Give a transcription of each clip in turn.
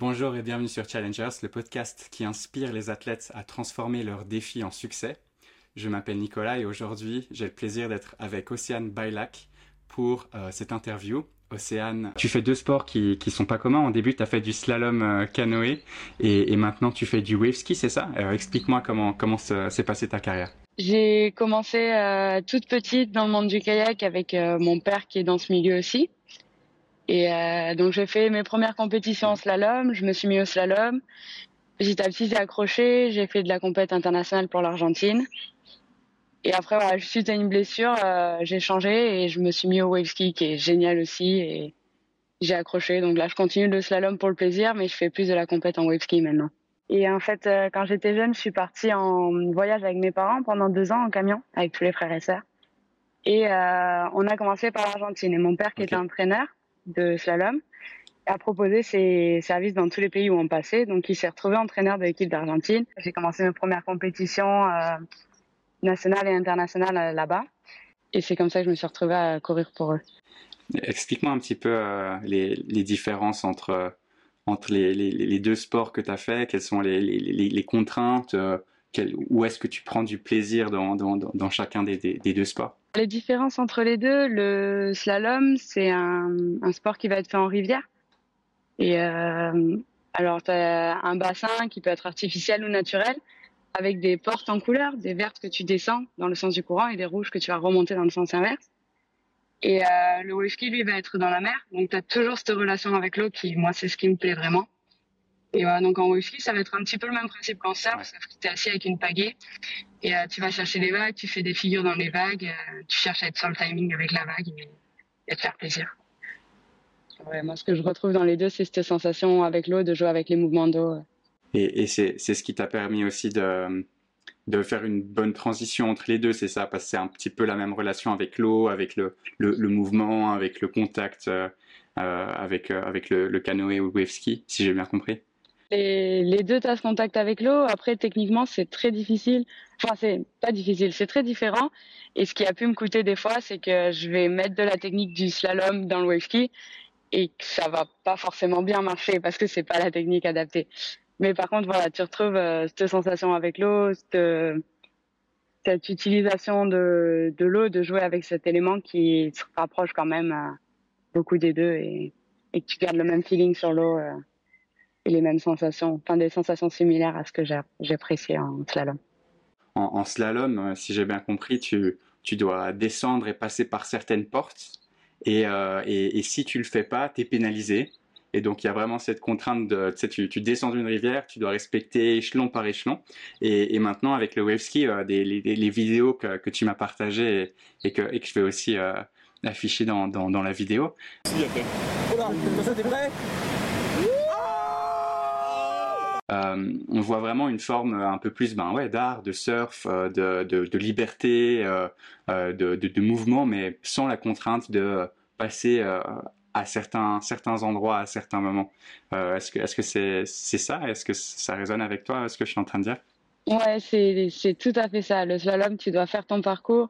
Bonjour et bienvenue sur Challengers, le podcast qui inspire les athlètes à transformer leurs défis en succès. Je m'appelle Nicolas et aujourd'hui j'ai le plaisir d'être avec Océane Bailac pour euh, cette interview. Océane, tu fais deux sports qui, qui sont pas communs. Au début, tu as fait du slalom euh, canoë et, maintenant tu fais du wave ski, c'est ça? Explique-moi comment, comment s'est passée ta carrière. J'ai commencé euh, toute petite dans le monde du kayak avec mon père qui est dans ce milieu aussi. Et euh, donc j'ai fait mes premières compétitions en slalom, je me suis mis au slalom. Petit à petit j'ai accroché, j'ai fait de la compète internationale pour l'Argentine. Et après voilà, suite à une blessure, euh, j'ai changé et je me suis mis au wave ski qui est génial aussi et j'ai accroché. Donc là je continue le slalom pour le plaisir, mais je fais plus de la compète en wave ski maintenant. Et en fait, euh, quand j'étais jeune, je suis partie en voyage avec mes parents pendant deux ans en camion avec tous les frères et sœurs. Et euh, on a commencé par l'Argentine. Et mon père, qui okay. était entraîneur de slalom, a proposé ses services dans tous les pays où on passait. Donc, il s'est retrouvé entraîneur de l'équipe d'Argentine. J'ai commencé mes premières compétitions euh, nationales et internationales euh, là-bas. Et c'est comme ça que je me suis retrouvée à courir pour eux. Explique-moi un petit peu euh, les, les différences entre entre les, les, deux sports que tu as fait Quelles sont les, contraintes Où est-ce que tu prends du plaisir dans, dans, dans chacun des, des, deux sports? Les différences entre les deux, le slalom, c'est un, un, sport qui va être fait en rivière. Et euh, alors, tu as un bassin qui peut être artificiel ou naturel, avec des portes en couleur, des vertes que tu descends dans le sens du courant et des rouges que tu vas remonter dans le sens inverse. Et euh, le wave ski, lui, va être dans la mer. Donc, tu as toujours cette relation avec l'eau qui, moi, c'est ce qui me plaît vraiment. Et voilà, donc en ski, ça va être un petit peu le même principe qu'en surf, ouais. sauf que tu es assis avec une pagaie et euh, tu vas chercher les vagues, tu fais des figures dans les vagues, euh, tu cherches à être sur le timing avec la vague et, et te faire plaisir. Ouais, moi, ce que je retrouve dans les deux, c'est cette sensation avec l'eau, de jouer avec les mouvements d'eau. Et, et c'est ce qui t'a permis aussi de, de faire une bonne transition entre les deux, c'est ça, parce que c'est un petit peu la même relation avec l'eau, avec le, le, le, mouvement, avec le contact, euh, avec, euh, avec le, le, canoë ou le wave ski, si j'ai bien compris. Les, deux, tu as ce contact avec l'eau. Après, techniquement, c'est très difficile. Enfin, c'est pas difficile, c'est très différent. Et ce qui a pu me coûter des fois, c'est que je vais mettre de la technique du slalom dans le wave ski et que ça va pas forcément bien marcher parce que c'est pas la technique adaptée. Mais par contre, voilà, tu retrouves euh, cette sensation avec l'eau, cette, utilisation de, l'eau, de jouer avec cet élément qui se rapproche quand même euh, beaucoup des deux et, et que tu gardes le même feeling sur l'eau euh, et les mêmes sensations, enfin des sensations similaires à ce que j'appréciais en slalom. En, en slalom, si j'ai bien compris, tu, tu dois descendre et passer par certaines portes et, euh, et, et si tu le fais pas, tu es pénalisé. Et donc, il y a vraiment cette contrainte de, tu sais, tu, tu descends d'une rivière, tu dois respecter échelon par échelon. Et, et maintenant, avec le wave ski, euh, des, les, les, vidéos que, que tu m'as partagées et, et, que, et que je vais aussi euh, afficher dans, dans, dans la vidéo. Voilà, t'es prêt? Euh, on voit vraiment une forme un peu plus ben ouais d'art, de surf, euh, de, de, liberté, euh, de, de, mouvement, mais sans la contrainte de passer à certains certains endroits à certains moments. est-ce que est-ce c'est ça? Est-ce que ça résonne avec toi Ce que je suis en train de dire? Ouais, c'est tout à fait ça. Le slalom, tu dois faire ton parcours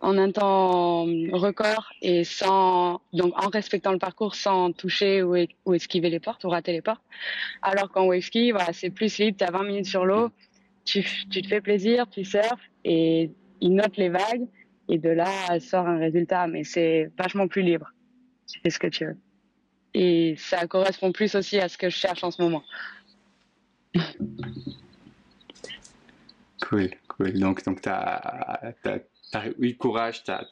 en un temps record et sans donc en respectant le parcours sans toucher ou, esquiver les portes ou rater les portes. Alors qu'en wave ski, c'est plus libre, tu as 20 minutes sur l'eau, tu, te fais plaisir, tu surfes et il note les vagues et de là sort un résultat mais c'est vachement plus libre. Tu fais ce que tu veux. Et ça correspond plus aussi à ce que je cherche en ce moment. Cool, cool. Donc, donc tu as, eu le courage, tu as,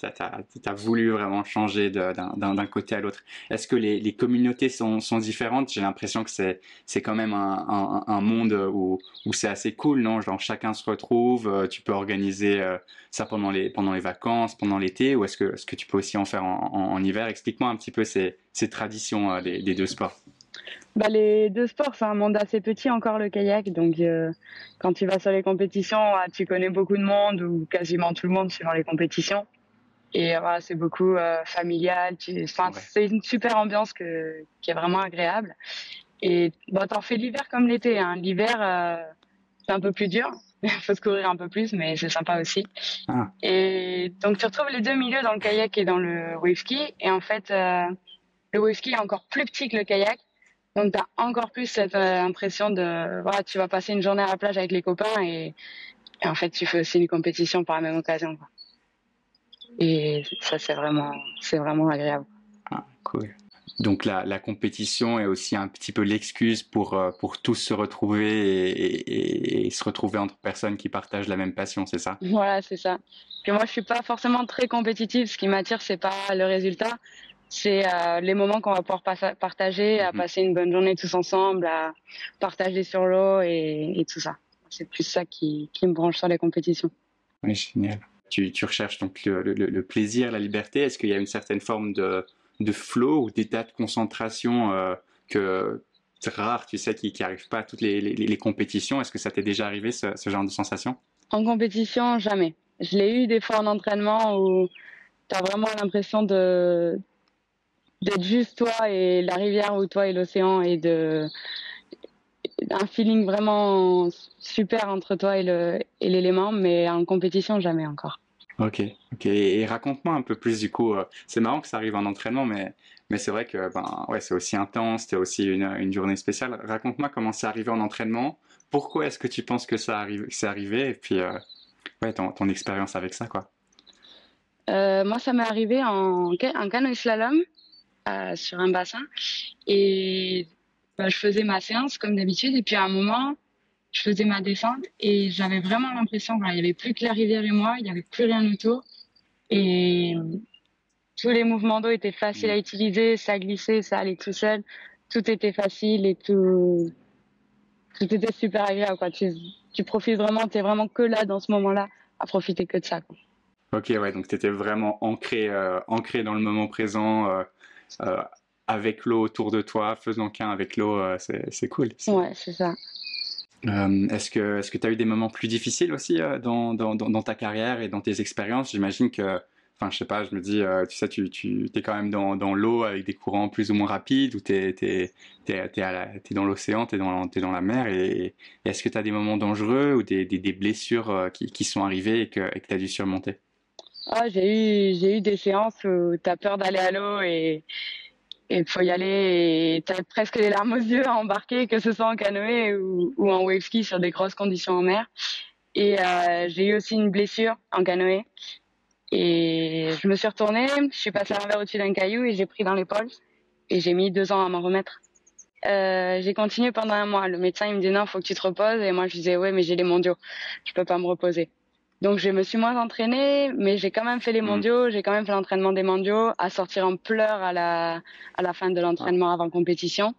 as, voulu vraiment changer d'un côté à l'autre. Est-ce que les, communautés sont, différentes? J'ai l'impression que c'est quand même un, monde où, c'est assez cool, non? Genre chacun se retrouve, euh, tu peux organiser euh, ça pendant les, vacances, pendant l'été, ou est-ce que, tu peux aussi en faire en, hiver? Explique-moi un petit peu ces, traditions euh, des deux sports. Bah, les deux sports, c'est un monde assez petit encore le kayak, donc euh, quand tu vas sur les compétitions, ah, tu connais beaucoup de monde ou quasiment tout le monde suivant les compétitions. Et voilà, c'est beaucoup euh, familial. Tu... Enfin, ouais. c'est une super ambiance que... qui est vraiment agréable. Et bon, t'en fais l'hiver comme l'été. Hein. L'hiver, euh, c'est un peu plus dur. Il faut se courir un peu plus, mais c'est sympa aussi. Ah. Et donc tu retrouves les deux milieux dans le kayak et dans le wave ski. Et en fait, euh, le wave ski est encore plus petit que le kayak Donc, tu as encore plus cette euh, impression de, voilà, tu vas passer une journée à la plage avec les copains et, en fait, tu fais aussi une compétition par la même occasion. Et ça, c'est vraiment, c'est vraiment agréable. Ah, cool. Donc la, la, compétition est aussi un petit peu l'excuse pour, euh, pour tous se retrouver et, et, se retrouver entre personnes qui partagent la même passion, c'est ça? Voilà, c'est ça. Que moi, je suis pas forcément très compétitive. Ce qui m'attire, c'est pas le résultat, c'est euh, les moments qu'on va pouvoir partager, à mhm. passer une bonne journée tous ensemble, à partager sur l'eau et, et, tout ça. C'est plus ça qui, qui, me branche sur les compétitions. Oui, génial. Tu, tu recherches donc le, le, le plaisir, la liberté. Est-ce qu'il y a une certaine forme de de flow ou d'état de concentration euh, que c'est rare, tu sais, qui n'arrive pas à toutes les, les, compétitions? Est-ce que ça t'est déjà arrivé, ce, genre de sensation? En compétition, jamais. Je l'ai eu des fois en entraînement où tu as vraiment l'impression de d'être juste toi et la rivière ou toi et l'océan et de un feeling vraiment super entre toi et le et l'élément mais en compétition jamais encore Ok, ok. Et raconte-moi un peu plus du coup. Euh, c'est marrant que ça arrive en entraînement, mais mais c'est vrai que ben ouais, c'est aussi intense, c'était aussi une, une journée spéciale. Raconte-moi comment c'est arrivé en entraînement. Pourquoi est-ce que tu penses que ça arrive, c'est arrivé? Et puis euh, ouais, ton, ton expérience avec ça, quoi. Euh, moi, ça m'est arrivé en, en canoë slalom euh, sur un bassin et ben, je faisais ma séance comme d'habitude et puis à un moment je faisais ma descente et j'avais vraiment l'impression qu'il n'y avait plus que la rivière et moi, il n'y avait plus rien autour. Et tous les mouvements d'eau étaient faciles à utiliser, ça glissait, ça allait tout seul. Tout était facile et tout, tout était super agréable. Quoi. Tu, tu profites vraiment, tu es vraiment que là dans ce moment-là à profiter que de ça. Quoi. Ok, ouais, donc tu étais vraiment ancré, euh, ancré dans le moment présent, euh, avec l'eau autour de toi, faisant qu'un avec l'eau, c'est cool. Ouais, c'est ça. Euh, est-ce que est-ce que tu as eu des moments plus difficiles aussi euh, dans, dans, dans, ta carrière et dans tes expériences? J'imagine que, enfin, je sais pas, je me dis, euh, tu sais, tu, tu es quand même dans, dans l'eau avec des courants plus ou moins rapides ou tu es, es, es, dans l'océan, tu es, dans, la mer. Et, est-ce que tu as des moments dangereux ou des, des, des blessures qui, qui, sont arrivées et que tu as dû surmonter? Ah, J'ai eu, des séances où tu as peur d'aller à l'eau et il faut y aller et t'as presque les larmes aux yeux à embarquer, que ce soit en canoë ou, ou en wave ski sur des grosses conditions en mer. Et euh, j'ai eu aussi une blessure en canoë. Et je me suis retournée, je suis passée à l'envers au-dessus d'un caillou et j'ai pris dans l'épaule. Et j'ai mis deux ans à m'en remettre. Euh, j'ai continué pendant un mois. Le médecin il me dit non, faut que tu te reposes. Et moi je disais ouais, mais j'ai les mondiaux, je peux pas me reposer. Donc je me suis moins entraînée, mais j'ai quand même fait les mm. mondiaux, j'ai quand même fait l'entraînement des mondiaux, à sortir en pleurs à la, à la fin de l'entraînement avant compétition.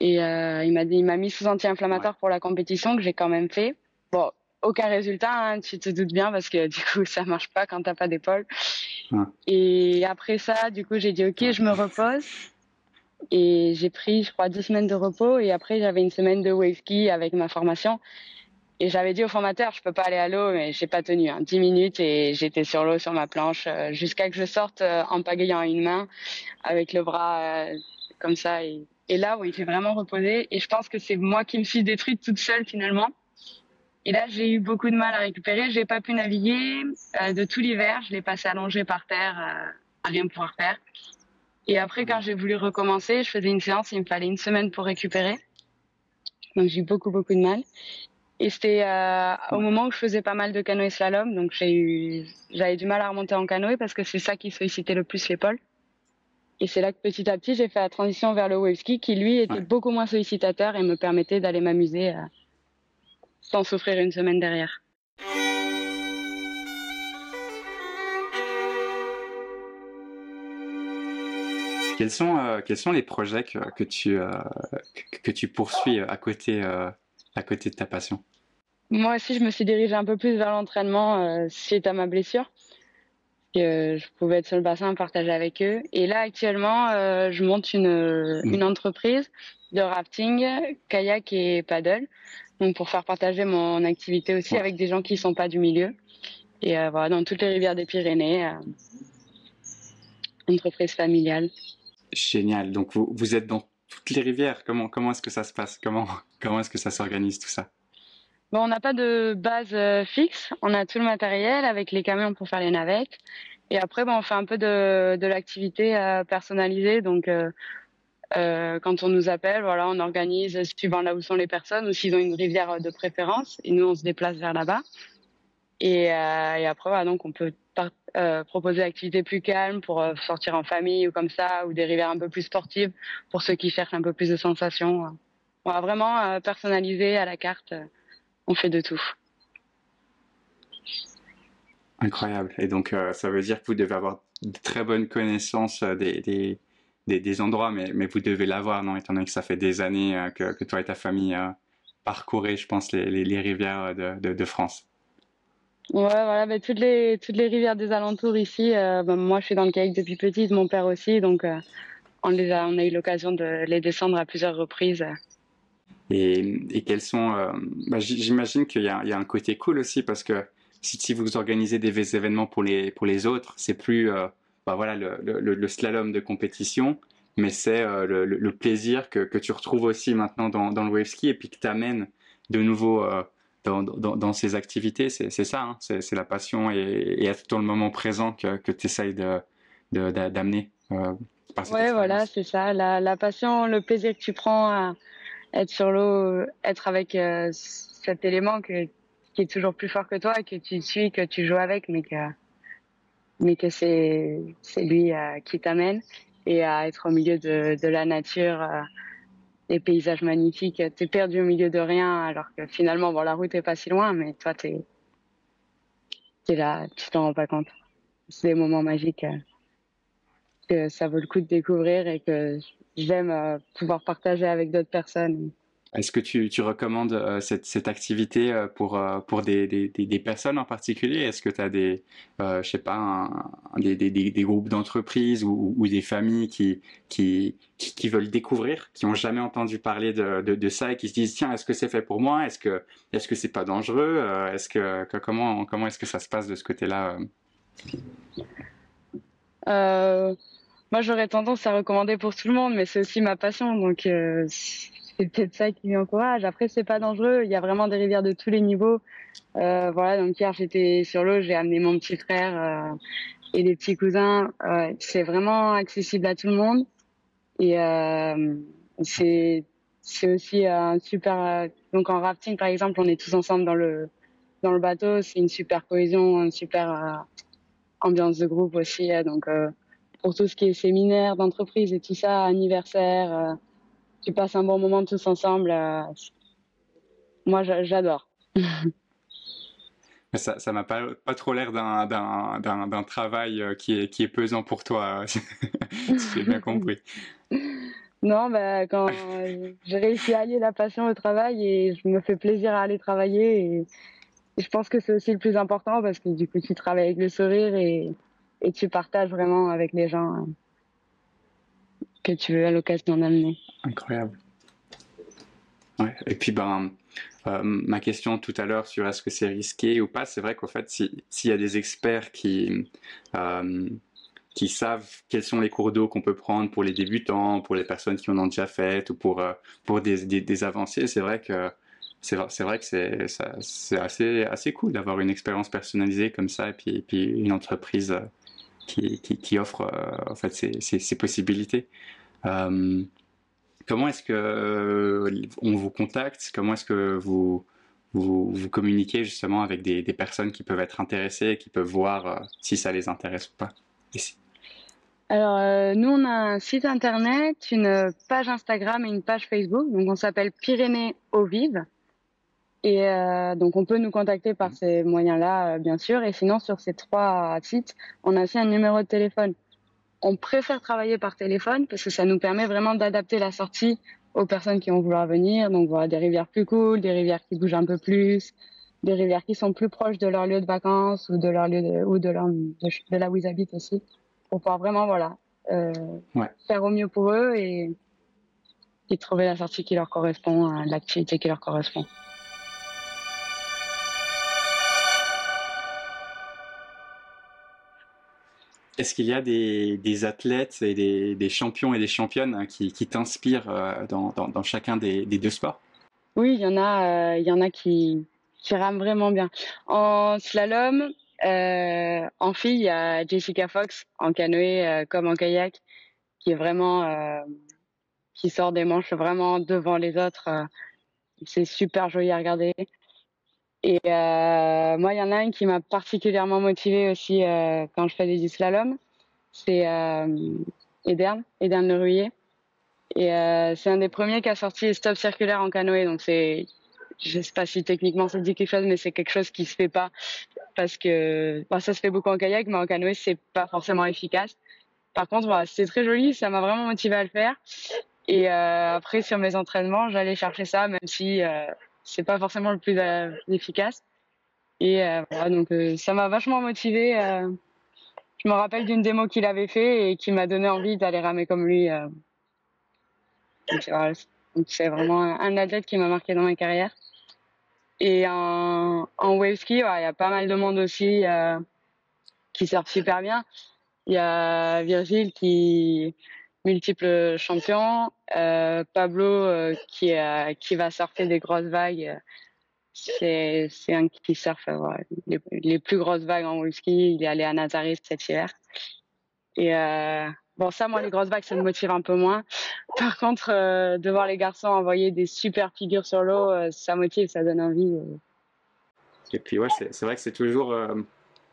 Et euh, il m'a dit, il m'a mis sous anti-inflammatoire pour la compétition que j'ai quand même fait. Bon, aucun résultat, hein, tu te doutes bien parce que du coup ça marche pas quand t'as pas d'épaule. Et après ça, du coup j'ai dit ok, je me repose. Et j'ai pris, je crois, 10 semaines de repos. Et après, j'avais une semaine de wave ski avec ma formation. Et j'avais dit au formateur, je peux pas aller à l'eau, mais j'ai pas tenu. Hein, 10 minutes et j'étais sur l'eau sur ma planche euh, jusqu'à que je sorte euh, en pagayant une main avec le bras euh, comme ça. Et, et là, oui, j'ai vraiment reposé. Et je pense que c'est moi qui me suis détruite toute seule finalement. Et là, j'ai eu beaucoup de mal à récupérer. J'ai pas pu naviguer de tout l'hiver. Je l'ai passé allongé par terre à rien pouvoir faire. Et après, quand j'ai voulu recommencer, je faisais une séance. Il me fallait une semaine pour récupérer. Donc j'ai eu beaucoup beaucoup de mal. Et c'était euh, au moment où je faisais pas mal de canoë slalom, donc j'ai eu, j'avais du mal à remonter en canoë parce que c'est ça qui sollicitait le plus l'épaule. Et c'est là que petit à petit j'ai fait la transition vers le wave ski qui lui était beaucoup moins sollicitateur et me permettait d'aller m'amuser euh, sans souffrir une semaine derrière. Quels sont, euh, quels sont les projets que, que tu, euh, que, tu poursuis à côté à côté de ta passion Moi aussi, je me suis dirigée un peu plus vers l'entraînement euh, suite à ma blessure. je pouvais être sur le bassin, partager avec eux. Et là, actuellement, euh, je monte une, mm. une entreprise de rafting, kayak et paddle. Donc, pour faire partager mon activité aussi avec des gens qui sont pas du milieu. Et euh, voilà, dans toutes les rivières des Pyrénées, euh, entreprise familiale. Génial. Donc, vous, vous êtes dans toutes les rivières Comment, comment est-ce que ça se passe? Comment, comment est-ce que ça s'organise tout ça? Bon, On n'a pas de base euh, fixe. On a tout le matériel avec les camions pour faire les navettes. Et après, bon, on fait un peu de, l'activité euh, personnalisée. Donc, euh, quand on nous appelle, voilà, on organise suivant là où sont les personnes ou s'ils ont une rivière de préférence. Et nous, on se déplace vers là-bas. Et, après, donc on peut proposer des activités plus calmes pour sortir en famille ou comme ça, ou des rivières un peu plus sportives pour ceux qui cherchent un peu plus de sensations. On va vraiment euh, personnaliser à la carte. on fait de tout. Incroyable. Et donc, ça veut dire que vous devez avoir de très bonnes connaissances des, des, des, des endroits, mais, mais vous devez l'avoir, non? Étant donné que ça fait des années que, que toi et ta famille parcourez, je pense, les, les, les rivières de, de, de France. Ouais, voilà, bah, toutes les toutes les rivières des alentours ici. Euh, bah, moi, je suis dans le kayak depuis petite, mon père aussi, donc euh, on les a, on a eu l'occasion de les descendre à plusieurs reprises. Et, et quels sont, euh, bah, j'imagine qu'il y a, il y a un côté cool aussi parce que si, si vous organisez des événements pour les pour les autres, c'est plus, bah, voilà, le, le, le, slalom de compétition, mais c'est le, le, plaisir que, que tu retrouves aussi maintenant dans, dans le wave ski et puis que tu amènes de nouveau dans, dans, dans, ces activités, c'est ça, hein, c'est la passion et, et, être dans le moment présent que, que tu essayes d'amener. De, euh, ouais, voilà, c'est ça. La, la, passion, le plaisir que tu prends à être sur l'eau, être avec euh, cet élément qui est toujours plus fort que toi, que tu suis, que tu joues avec, mais que, mais que c'est lui euh, qui t'amène et à être au milieu de, de la nature euh, des paysages magnifiques. T'es perdu au milieu de rien, alors que finalement, bon, la route est pas si loin, mais toi, t'es es là, tu t'en rends pas compte. C'est des moments magiques euh, que ça vaut le coup de découvrir et que j'aime euh, pouvoir partager avec d'autres personnes. Est-ce que tu, recommandes euh, cette, activité euh, pour, pour des, des, personnes en particulier? Est-ce que tu as des, je sais pas, des, des, groupes d'entreprises ou, des familles qui, qui, qui, veulent découvrir, qui ont jamais entendu parler de, de, ça et qui se disent tiens, est-ce que c'est fait pour moi? Est-ce que est-ce que c'est pas dangereux? Est-ce que, comment comment est-ce que ça se passe de ce côté-là Moi, j'aurais tendance à recommander pour tout le monde, mais c'est aussi ma passion, donc c'est peut-être ça qui m'encourage. Après, c'est pas dangereux. Il y a vraiment des rivières de tous les niveaux. Euh, voilà, donc hier j'étais sur l'eau, j'ai amené mon petit frère euh, et les petits cousins. Euh, c'est vraiment accessible à tout le monde. Et euh, c'est c'est aussi un super. Donc en rafting par exemple, on est tous ensemble dans le dans le bateau. C'est une super cohésion, une super euh, ambiance de groupe aussi. donc pour tout ce qui est séminaire d'entreprise et tout ça, anniversaire tu passes un bon moment tous ensemble. Euh, moi, j'adore. ça, ça m'a pas, pas trop l'air d'un travail euh, qui est, qui est pesant pour toi, si j'ai bien compris. Non, bah, quand j'ai réussi à allier la passion au travail et je me fais plaisir à aller travailler. Et, je pense que c'est aussi le plus important parce que du coup, tu travailles avec le sourire et, tu partages vraiment avec les gens. Hein que tu veux à l'occasion d'en amener. Incroyable. Ouais. Et puis, ben, euh, ma question tout à l'heure sur est-ce que c'est risqué ou pas, c'est vrai qu'en fait, s'il y a des experts qui, euh, qui savent quels sont les cours d'eau qu'on peut prendre pour les débutants, pour les personnes qui en ont déjà fait ou pour, euh, pour des, des, des avancées, c'est vrai que c'est vrai que c'est assez, assez cool d'avoir une expérience personnalisée comme ça et puis, et une entreprise euh, qui, qui, offre euh, en fait ces, ces, possibilités. Euh, comment est-ce que euh, on vous contacte? Comment est-ce que vous, vous, vous, communiquez justement avec des, personnes qui peuvent être intéressées, qui peuvent voir si ça les intéresse ou pas? Alors, nous, on a un site internet, une page Instagram et une page Facebook. Donc, on s'appelle Pyrénées Eau Vive. Et euh, donc, on peut nous contacter par ces moyens-là, euh, bien sûr. Et sinon, sur ces trois sites, on a aussi un numéro de téléphone on préfère travailler par téléphone parce que ça nous permet vraiment d'adapter la sortie aux personnes qui vont vouloir venir. Donc voilà, des rivières plus cool, des rivières qui bougent un peu plus, des rivières qui sont plus proches de leur lieu de vacances ou de leur lieu de, ou de, leur, de, là où ils habitent aussi, pour pouvoir vraiment voilà euh, ouais. faire au mieux pour eux et, et trouver la sortie qui leur correspond, l'activité qui leur correspond. Est-ce qu'il y a des, athlètes et des, champions et des championnes hein, qui, t'inspirent euh, dans, chacun des, deux sports? Oui, il y en a, euh, il y en a qui, rament vraiment bien. En slalom, euh, en fille, il y a Jessica Fox en canoë comme en kayak, qui est vraiment, qui sort des manches vraiment devant les autres. c'est super joli à regarder. Et moi, il y en a un qui m'a particulièrement motivé aussi quand je fais du slalom. C'est Edern, Edern Le Ruyer. Et c'est un des premiers qui a sorti stop circulaire en canoë. Donc c'est je sais pas si techniquement ça dit quelque chose, mais c'est quelque chose qui se fait pas parce que ça se fait beaucoup en kayak, mais en canoë c'est pas forcément efficace. Par contre, voilà, c'était très joli, ça m'a vraiment motivé à le faire. Et euh, après sur mes entraînements, j'allais chercher ça, même si euh, c'est pas forcément le plus euh, efficace. Et euh, voilà, donc euh, ça m'a vachement motivé. je me rappelle d'une démo qu'il avait fait et qui m'a donné envie d'aller ramer comme lui. Donc c'est vraiment un athlète qui m'a marqué dans ma carrière. Et en, en wave ski, il y a pas mal de monde aussi qui surfe super bien. Il y a Virgile qui multiple champion, euh, Pablo euh, qui qui va surfer des grosses vagues. C'est c'est un qui surfe les, plus grosses vagues en ski. Il est allé à Nazareth cet hiver. Et Bon, ça, moi, les grosses vagues, ça me motive un peu moins. Par contre, euh, de voir les garçons envoyer des super figures sur l'eau, euh, ça motive, ça donne envie. Euh. Et puis, ouais, c'est vrai que c'est toujours,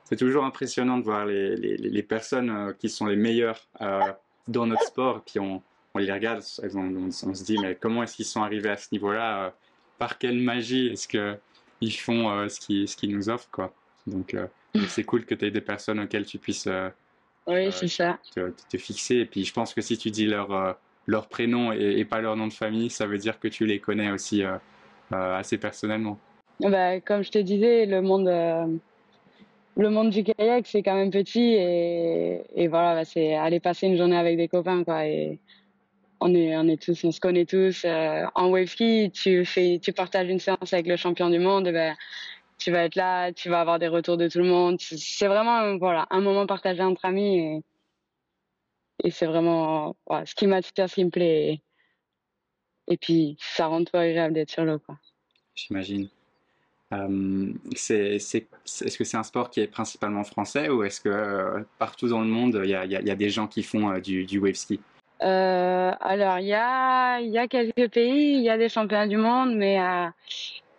c'est toujours impressionnant de voir les, les, les personnes qui sont les meilleures dans notre sport. Et puis, on, on les regarde, on, on, se dit, mais comment est-ce qu'ils sont arrivés à ce niveau-là Par quelle magie est-ce qu'ils font ce qu'ils ce nous offrent quoi Donc, c'est cool que tu aies des personnes auxquelles tu puisses oui, euh, ça. Te, te, fixer. Et puis, je pense que si tu dis leur, euh, leur prénom et, pas leur nom de famille, ça veut dire que tu les connais aussi euh, assez personnellement. Bah, comme je te disais, le monde, le monde du kayak, c'est quand même petit. Et, et voilà, bah, c'est aller passer une journée avec des copains. Quoi, et on est, on est tous, on se connaît tous. en wave ski, tu, fais, tu partages une séance avec le champion du monde. Bah, tu vas être là, tu vas avoir des retours de tout le monde. C'est vraiment voilà, un moment partagé entre amis et, et c'est vraiment voilà, ce qui m'attire, ce qui me plaît. Et, puis, ça rend tout agréable d'être sur l'eau. J'imagine. Euh, c'est, est-ce que c'est un sport qui est principalement français ou est-ce que euh, partout dans le monde, il y a, y a, des gens qui font euh, du, du wave ski? Alors, il y a, y a quelques pays, il y a des championnats du monde, mais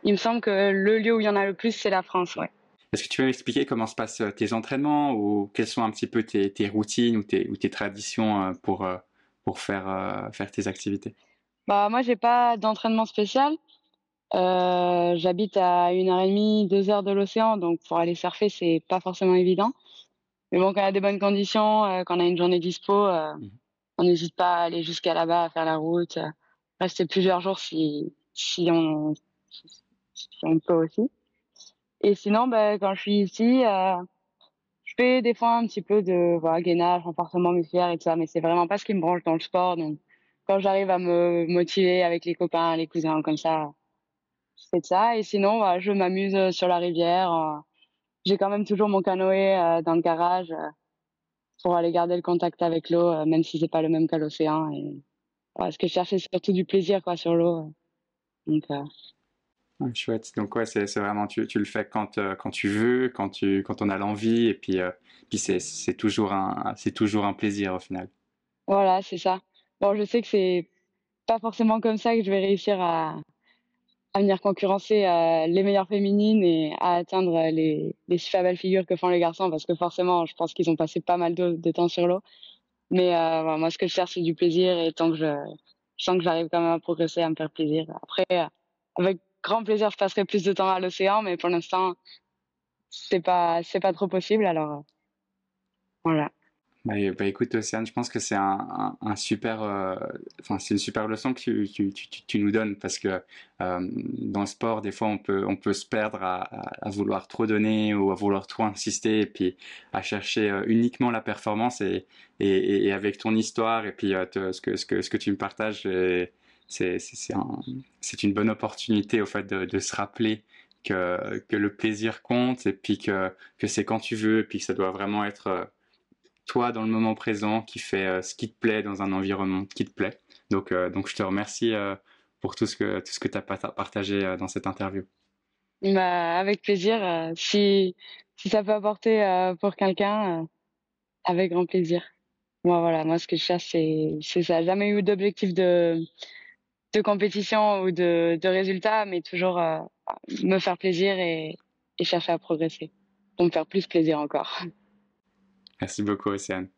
il me semble que le lieu où il y en a le plus, c'est la France. Ouais. Est-ce que tu peux m'expliquer comment se passent tes entraînements ou quelles sont un petit peu tes, tes routines ou tes, ou tes, traditions pour, pour faire, faire tes activités? Bah, Moi, j'ai pas d'entraînement spécial. Euh, J'habite à une heure et demie, deux heures de l'océan, donc pour aller surfer, c'est pas forcément évident. Mais bon, quand y a des bonnes conditions, euh, quand on a une journée dispo, euh, mmh. on n'hésite pas à aller jusqu'à là-bas, à faire la route, rester plusieurs jours si, si on un peu aussi. Et sinon, ben, quand je suis ici, euh, je fais des fois un petit peu de voilà, gainage, renforcement musculaire et tout ça, mais c'est vraiment pas ce qui me branche dans le sport. Donc, quand j'arrive à me motiver avec les copains, les cousins comme ça, de ça. Et sinon, voilà, je m'amuse sur la rivière. Euh, j'ai quand même toujours mon canoë euh, dans le garage euh, pour aller garder le contact avec l'eau, même si c'est pas le même qu'à l'océan. Et ce que je cherche, c'est surtout du plaisir quoi sur l'eau. Donc, Chouette. Donc ouais, c'est vraiment tu, tu, le fais quand euh, quand tu veux, quand tu quand on a l'envie et puis euh, puis c'est c'est toujours un c'est toujours un plaisir au final. Voilà, c'est ça. Bon, je sais que c'est pas forcément comme ça que je vais réussir à à venir concurrencer euh, les meilleures féminines et à atteindre les les super belles figures que font les garçons parce que forcément, je pense qu'ils ont passé pas mal de, de temps sur l'eau. Mais voilà, moi, ce que je cherche, c'est du plaisir et tant que je, je sens que j'arrive quand même à progresser, à me faire plaisir. Après, avec grand plaisir, je passerai plus de temps à l'océan, mais pour l'instant, c'est pas, c'est pas trop possible. Alors, euh, voilà. Bah, écoute, Océane, je pense que c'est un, un, super, euh, enfin, c'est une super leçon que tu, tu, tu, tu nous donnes parce que euh, dans le sport, des fois, on peut, on peut se perdre à, à, vouloir trop donner ou à vouloir trop insister et puis à chercher euh, uniquement la performance et, et, et, avec ton histoire et puis ce, que, ce, que, ce que tu me partages. Et, c'est une bonne opportunité au fait de, de se rappeler que, que, le plaisir compte et puis que, que c'est quand tu veux et puis que ça doit vraiment être euh, toi dans le moment présent qui fait euh, ce qui te plaît dans un environnement qui te plaît. Donc, euh, donc je te remercie pour tout ce que, tout ce que tu as partagé dans cette interview. Bah, avec plaisir. si, si ça peut apporter pour quelqu'un, avec grand plaisir. Moi, voilà, moi, ce que je cherche, c'est ça. Jamais eu d'objectif de, de compétition ou de, de résultat, mais toujours euh, me faire plaisir et chercher à progresser pour me faire plus plaisir encore. Merci beaucoup, Océane.